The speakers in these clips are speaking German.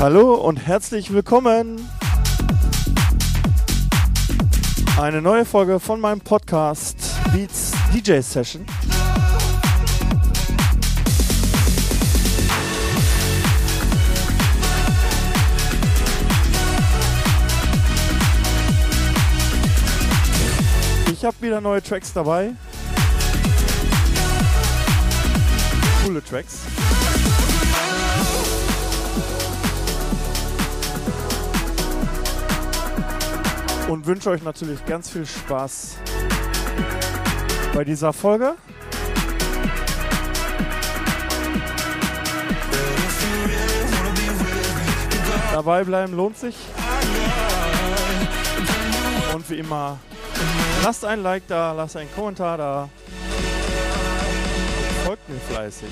Hallo und herzlich willkommen. Eine neue Folge von meinem Podcast Beats DJ Session. Ich habe wieder neue Tracks dabei. Coole Tracks. Und wünsche euch natürlich ganz viel Spaß bei dieser Folge. Dabei bleiben lohnt sich. Und wie immer, lasst ein Like da, lasst einen Kommentar da. Folgt mir fleißig.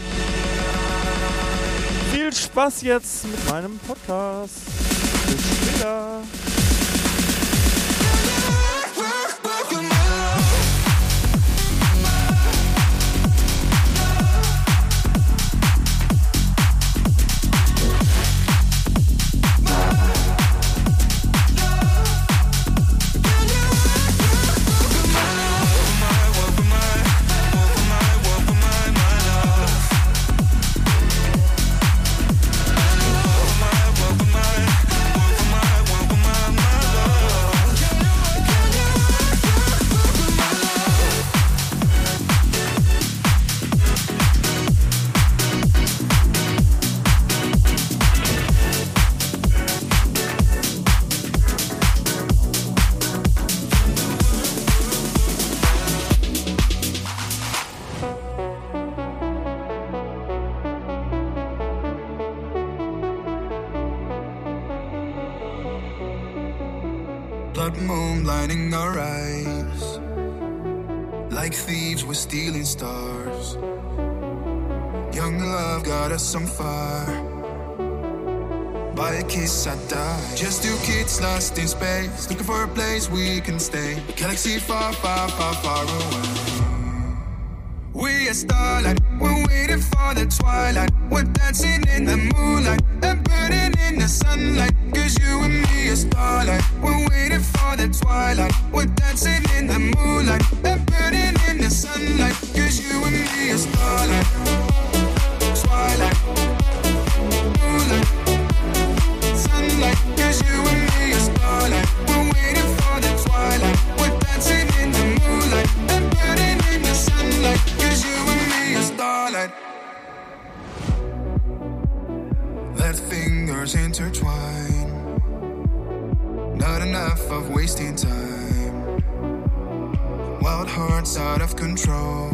Viel Spaß jetzt mit meinem Podcast. Bis später. We can stay. Galaxy far, far, far, far away. We are starlight, we're waiting for the twilight. We're dancing in the moonlight and burning in the sunlight. Cause you and me are starlight, we're waiting for the twilight. We're dancing in the moonlight and burning in the sunlight. Wasting time. Wild hearts out of control.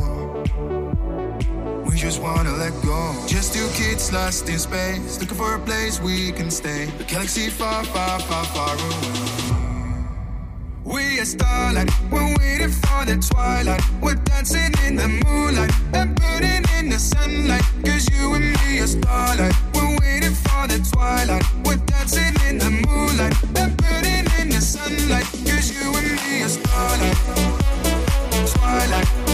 We just wanna let go. Just two kids lost in space, looking for a place we can stay. A galaxy far, far, far, far away. We are starlight, we're waiting for the twilight. We're dancing in the moonlight and burning in the sunlight. Cause you and me are starlight. We're waiting for the twilight. We're dancing in the moonlight and burning in the sunlight. Cause you and me are starlight. Twilight.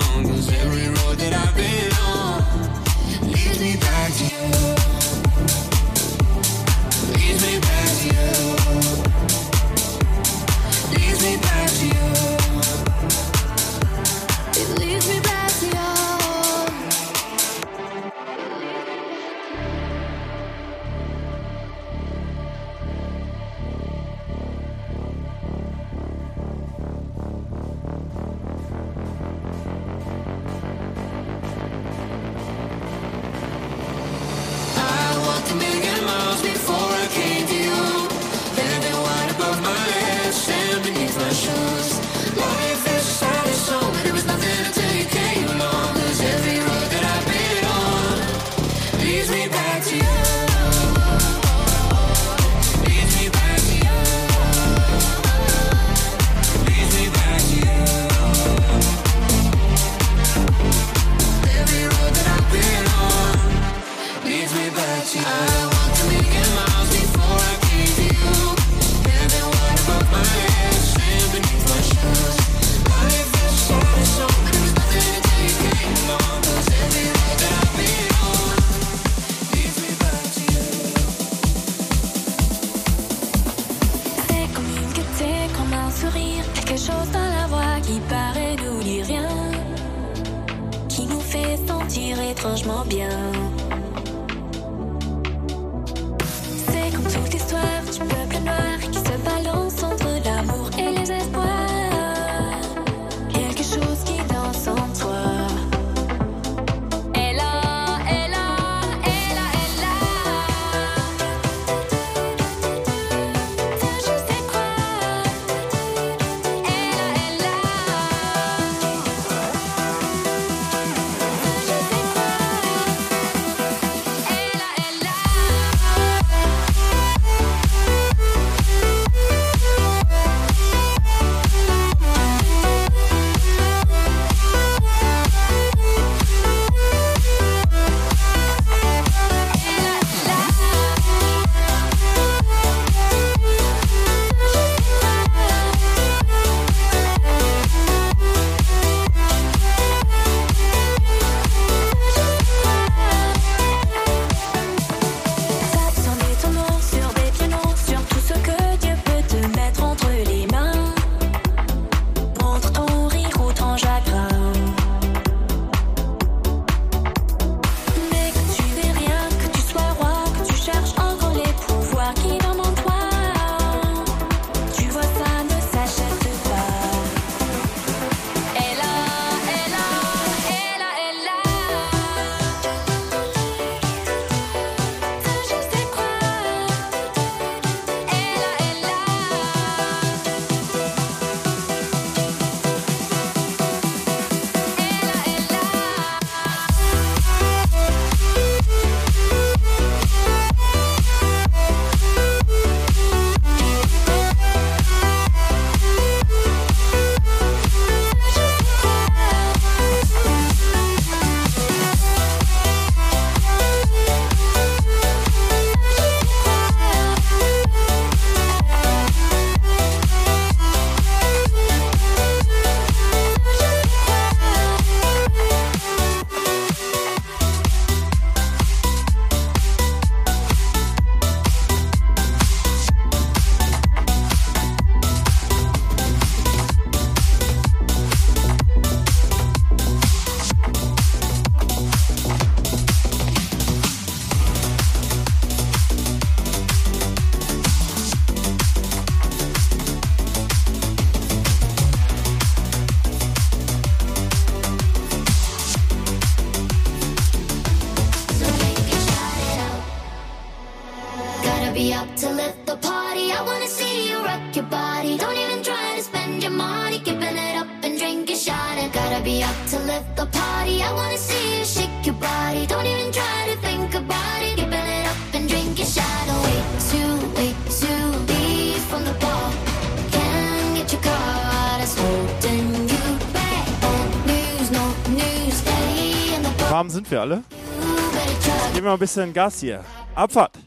song Cause every road franchement bien. Bisschen Gas hier. Abfahrt.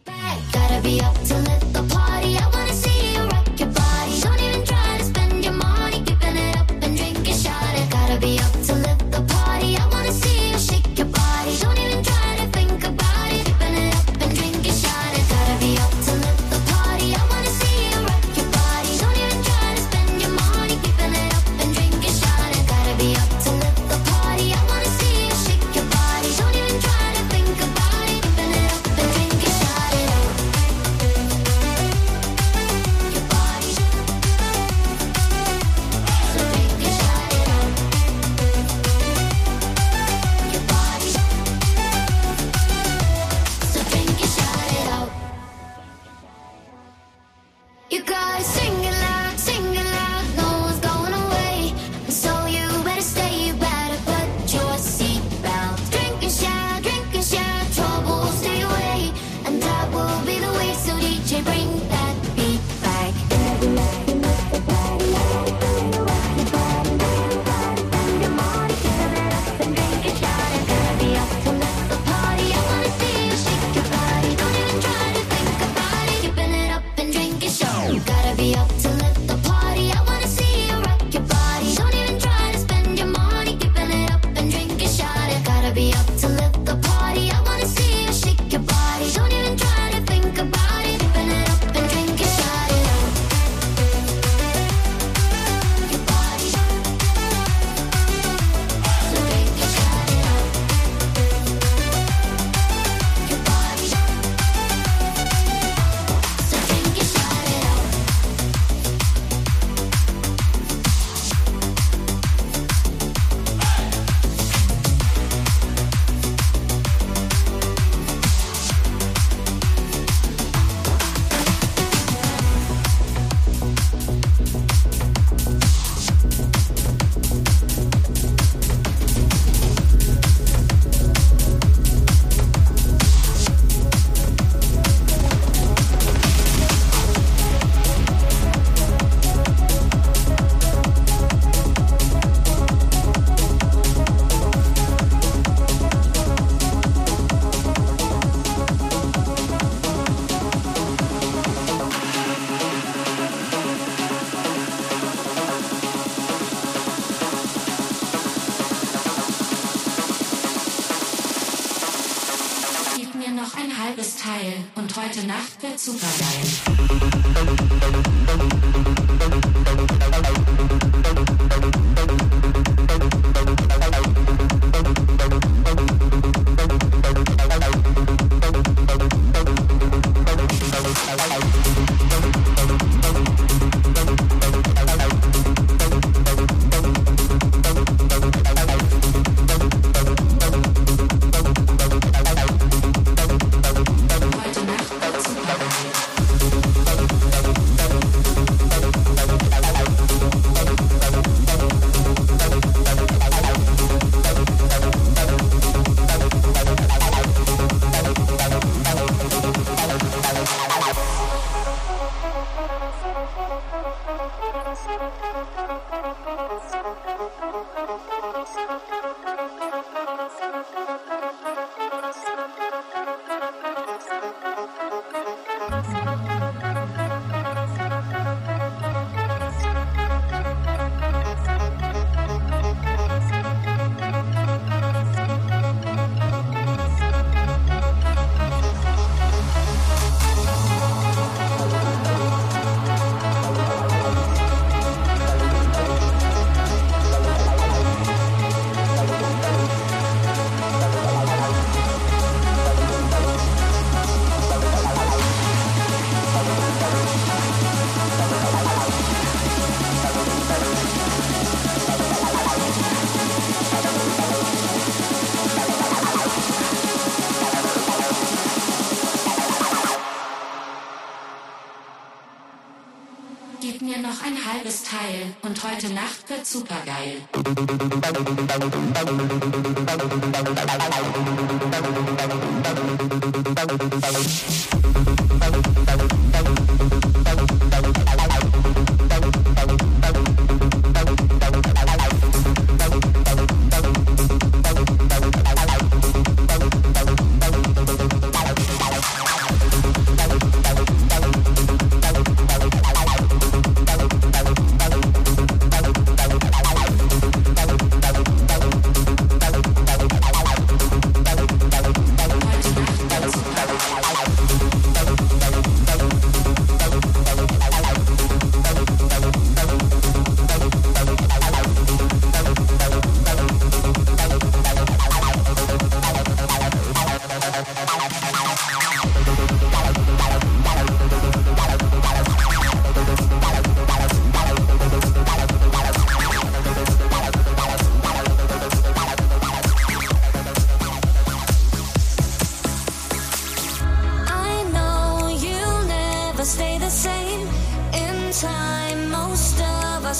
Supergeil.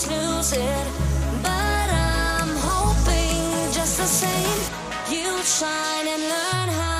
lose it. But I'm hoping just the same, you'll shine and learn how.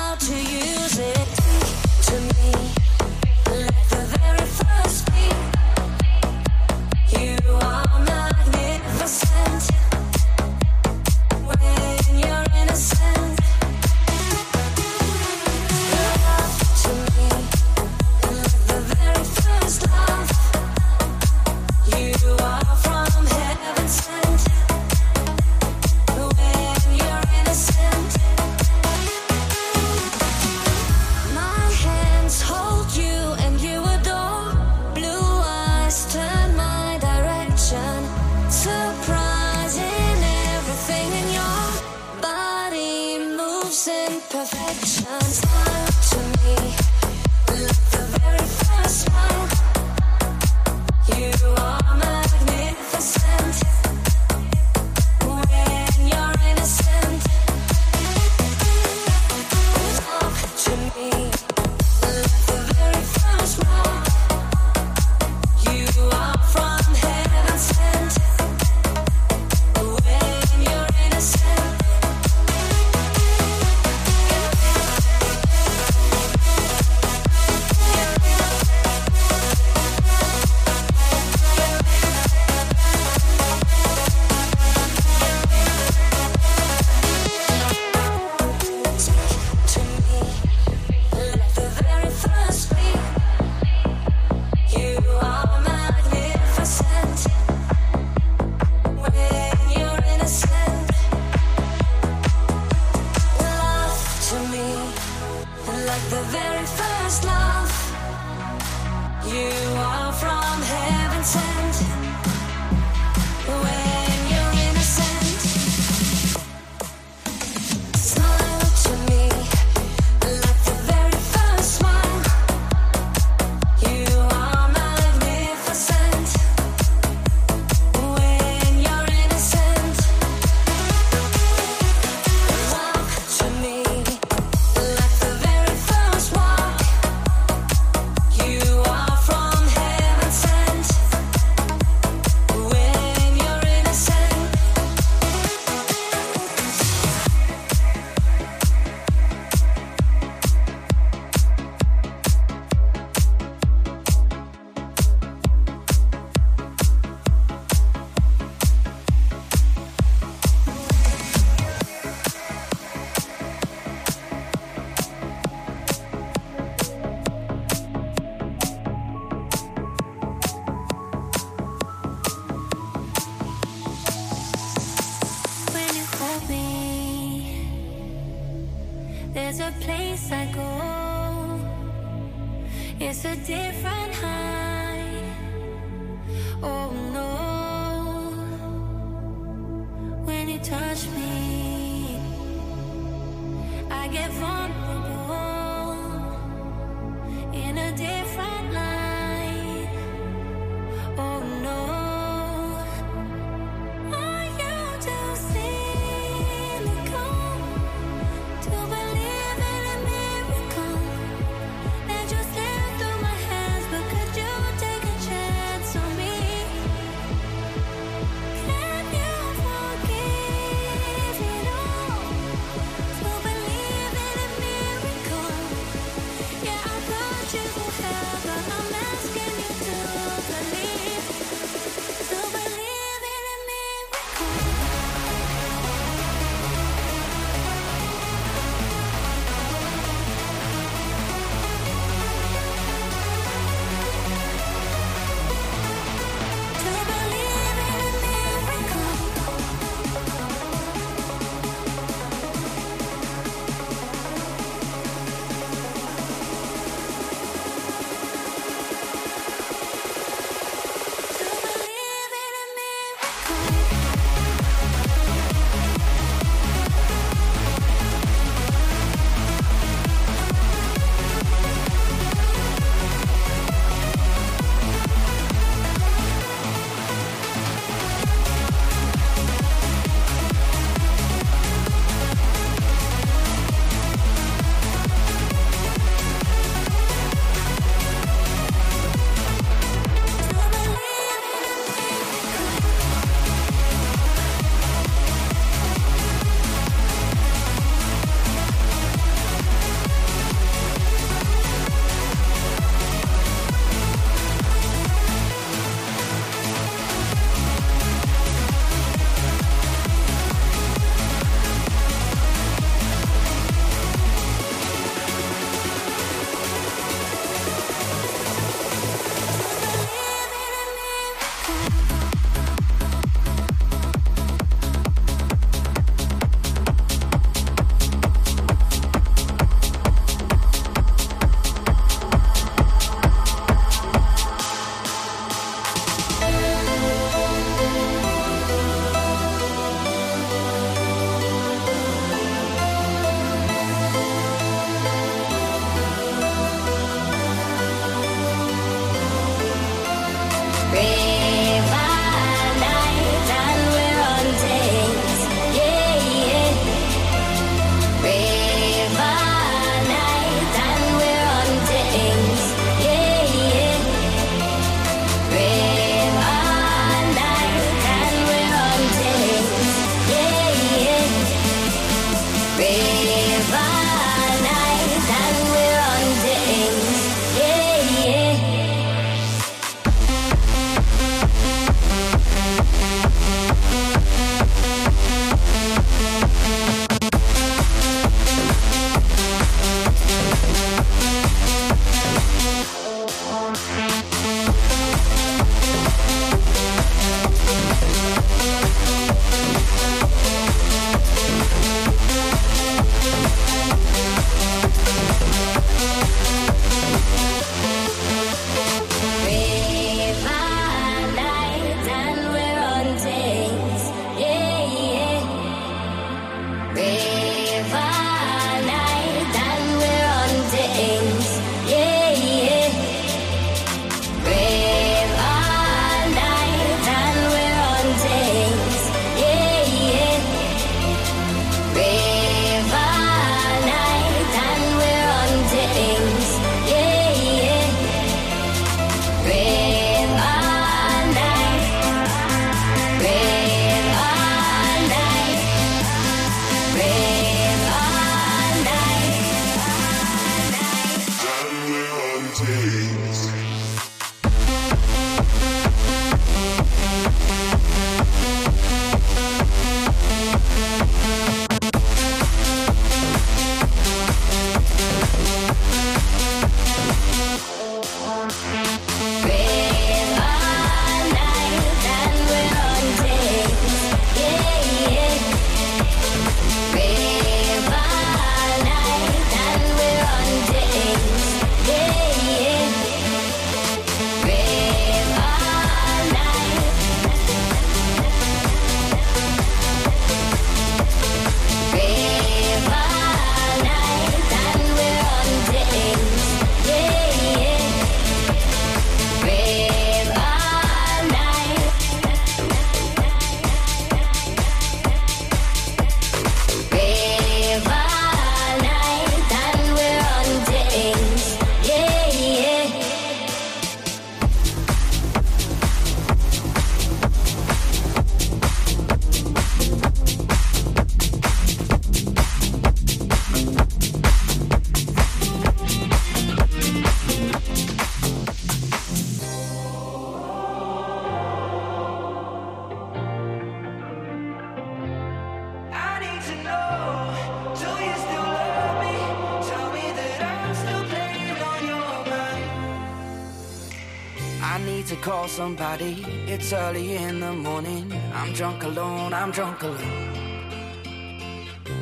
to call somebody. It's early in the morning. I'm drunk alone, I'm drunk alone.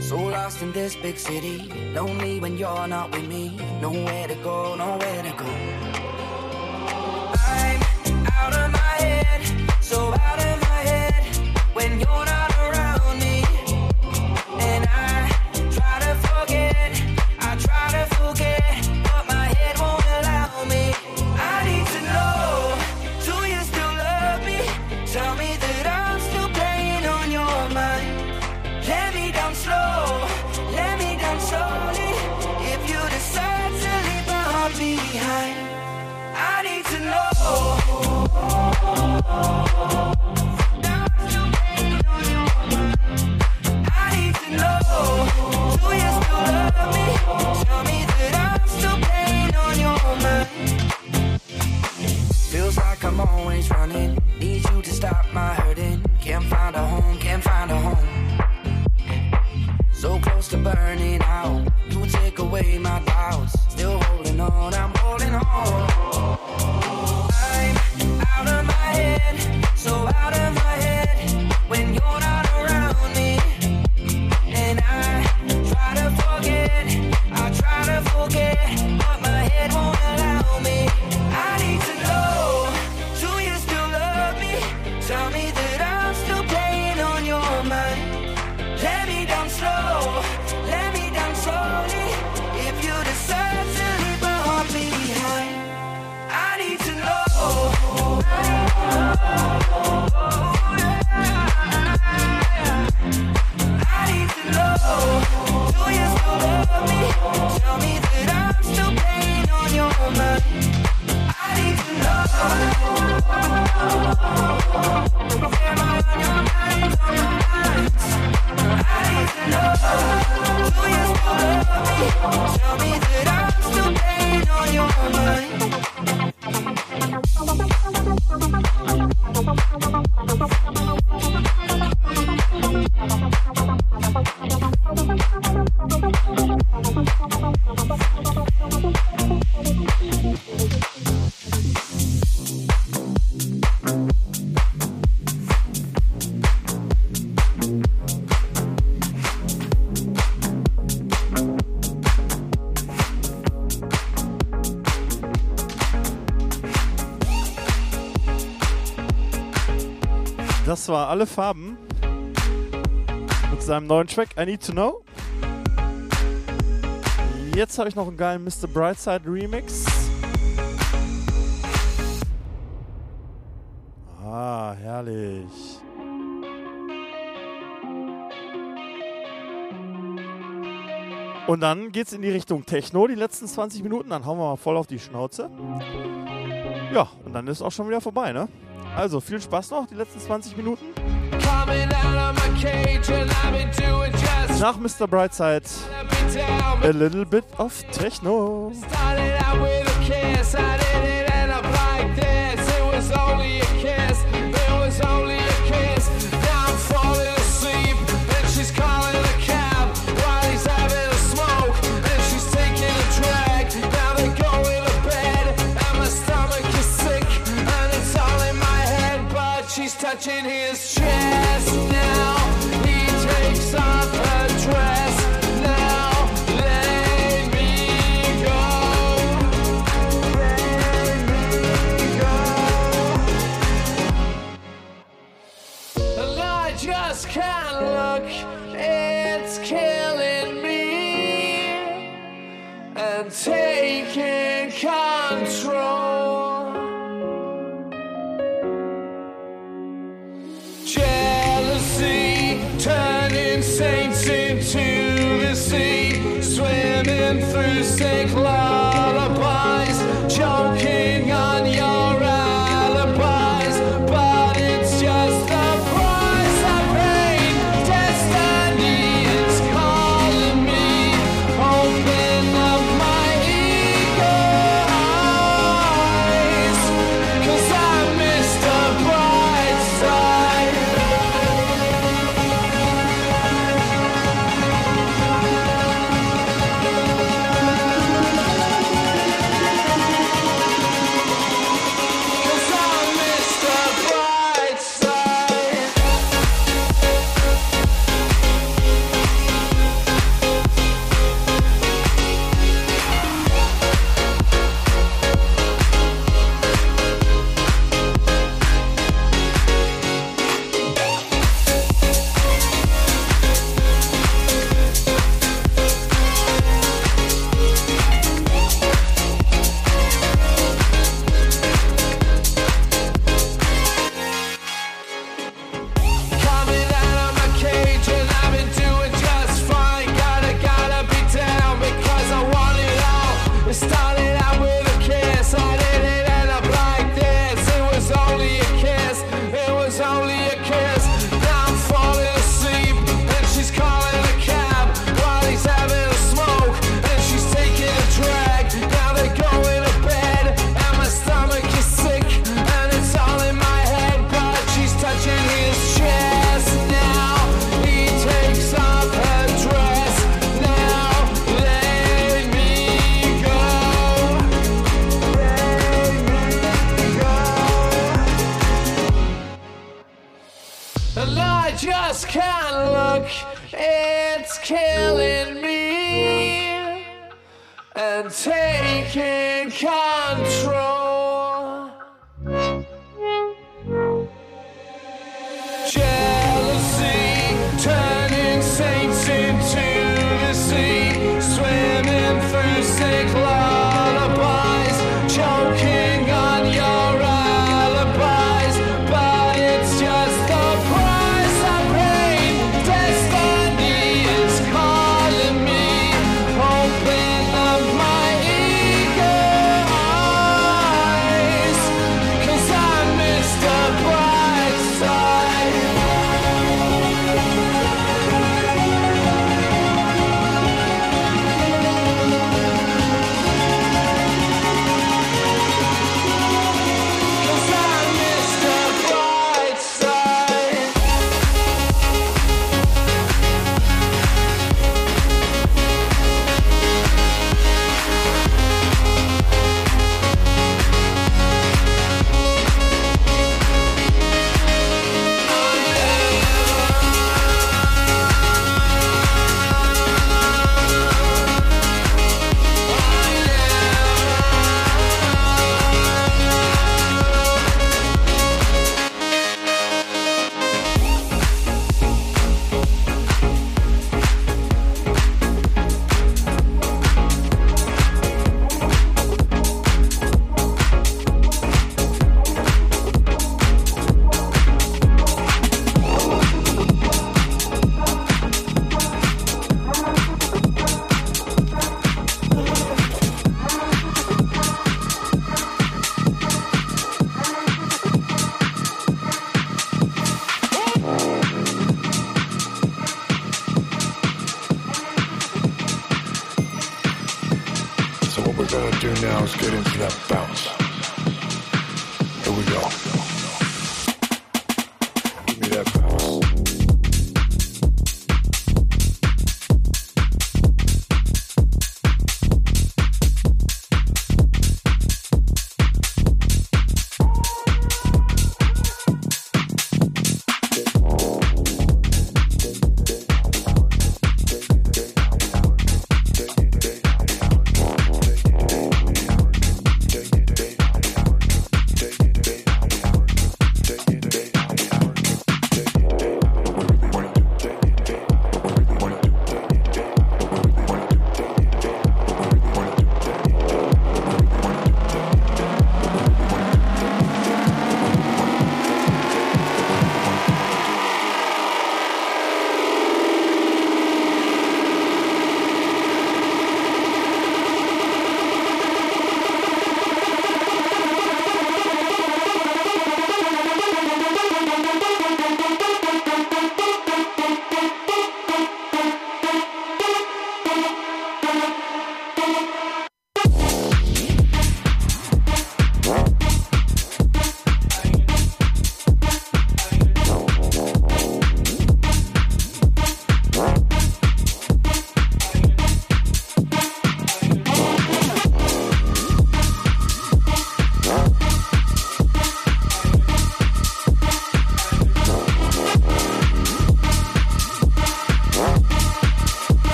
So lost in this big city. Lonely when you're not with me. Nowhere to go, nowhere to go. I'm out of my head, so out of my head when you're not. zwar alle Farben mit seinem neuen Track I Need to Know. Jetzt habe ich noch einen geilen Mr. Brightside Remix. Ah, herrlich. Und dann geht's in die Richtung Techno die letzten 20 Minuten. Dann hauen wir mal voll auf die Schnauze. Ja, und dann ist auch schon wieder vorbei, ne? Also viel Spaß noch, die letzten 20 Minuten. Nach Mr. Brightside a little bit of Techno.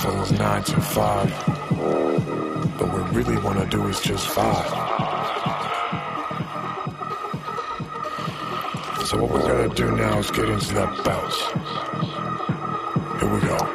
feels nine to five. But what we really wanna do is just five. So what we're gonna do now is get into that bounce. Here we go.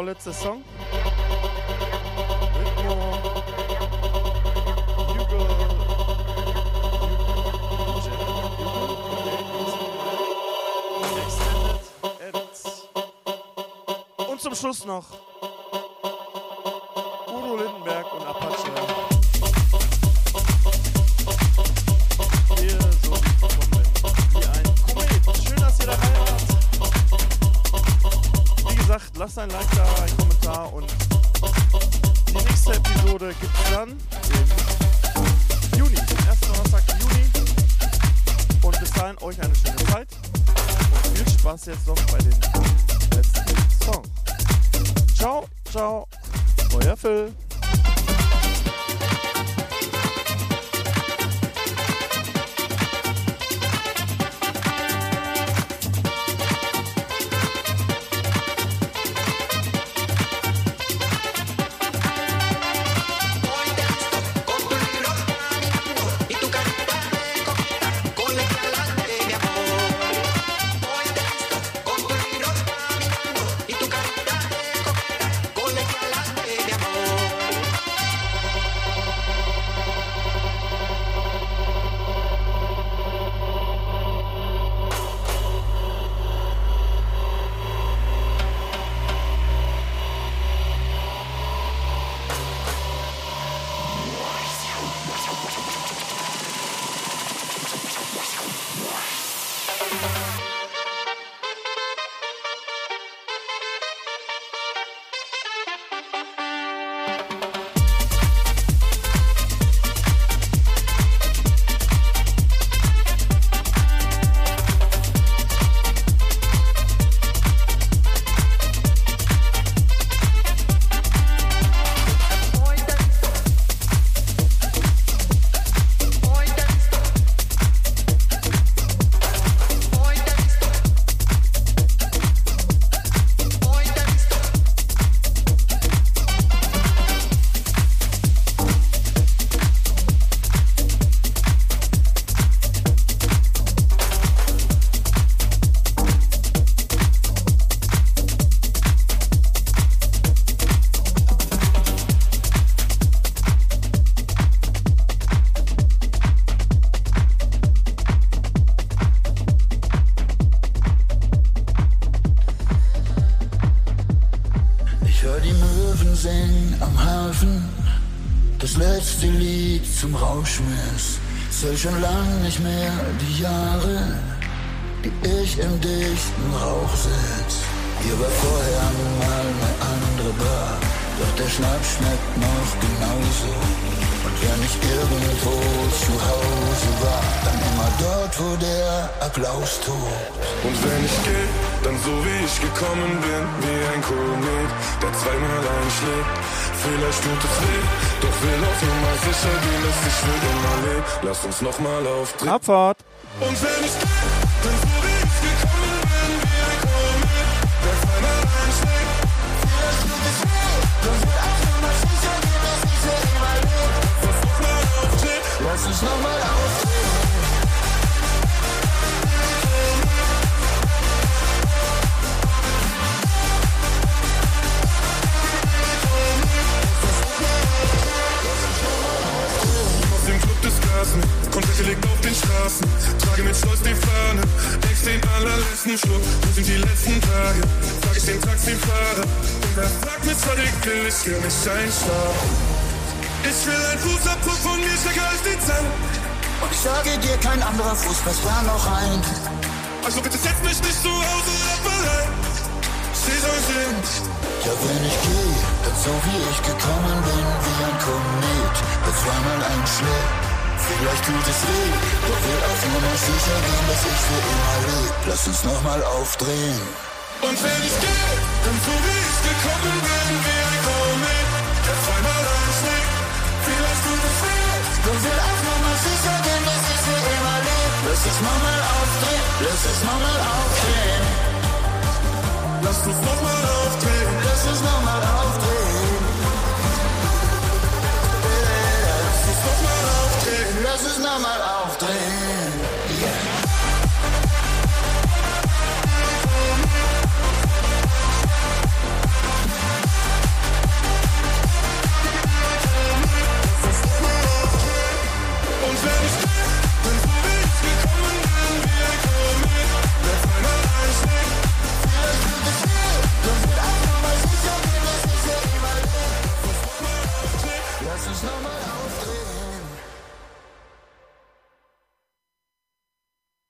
Der vorletzte Song. Und zum Schluss noch zum Rauschmiss. Zähl schon lang nicht mehr die Jahre, die ich im dichten Rauch sitz. Hier war vorher mal eine andere Bar, doch der Schnaps schmeckt noch genauso. Und wenn ich irgendwo zu Hause war, dann immer dort, wo der Applaus tobt. Und wenn ich gehe, dann so wie ich gekommen bin, wie ein Komet, der zweimal einschlägt. Vielleicht tut es weh, doch will auf Nummer sicher gehen, dass ich für immer lebe. Lass uns nochmal auftreten. Abfahrt. Und wenn ich dann so wie ich gekommen bin, wie ein Komet, der zweimal einschlägt. Vielleicht tut es weh, doch will auf Nummer sicher gehen, dass ich für immer lebe. Lass uns nochmal auftreten. Lass uns nochmal auftreten. Straßen. Trage mit Stolz die Fahne, denkst den allerletzten Schluck. Wo sind die letzten Tage? Frag ich den Taxifahrer. Und er fragt mich, was ich will, ich will nicht einschlafen. Ich will ein Fußabdruck von mir, stärker als die Zähne. Und ich sage dir, kein anderer Fuß passt da noch rein. Also bitte setz mich nicht zu Hause ab allein. Sie soll sind. Ja, wenn ich gehe, dann so wie ich gekommen bin, wie ein Komet, der zweimal einschlägt. Vielleicht tut es weh, doch will auf Nummer sicher gehen, dass ich für immer lebe. Lass uns nochmal aufdrehen. Und wenn ich gehe, dann so wie ich gekommen bin, wie ein Komet, der zweimal einschlägt. Vielleicht tut es weh, Doch will auf Nummer sicher gehen, dass ich für immer lebe. Lass uns nochmal aufdrehen, lass uns nochmal aufdrehen. Lass uns nochmal auftreten. Lass uns nochmal aufdrehen. Uns nochmal aufdrehen.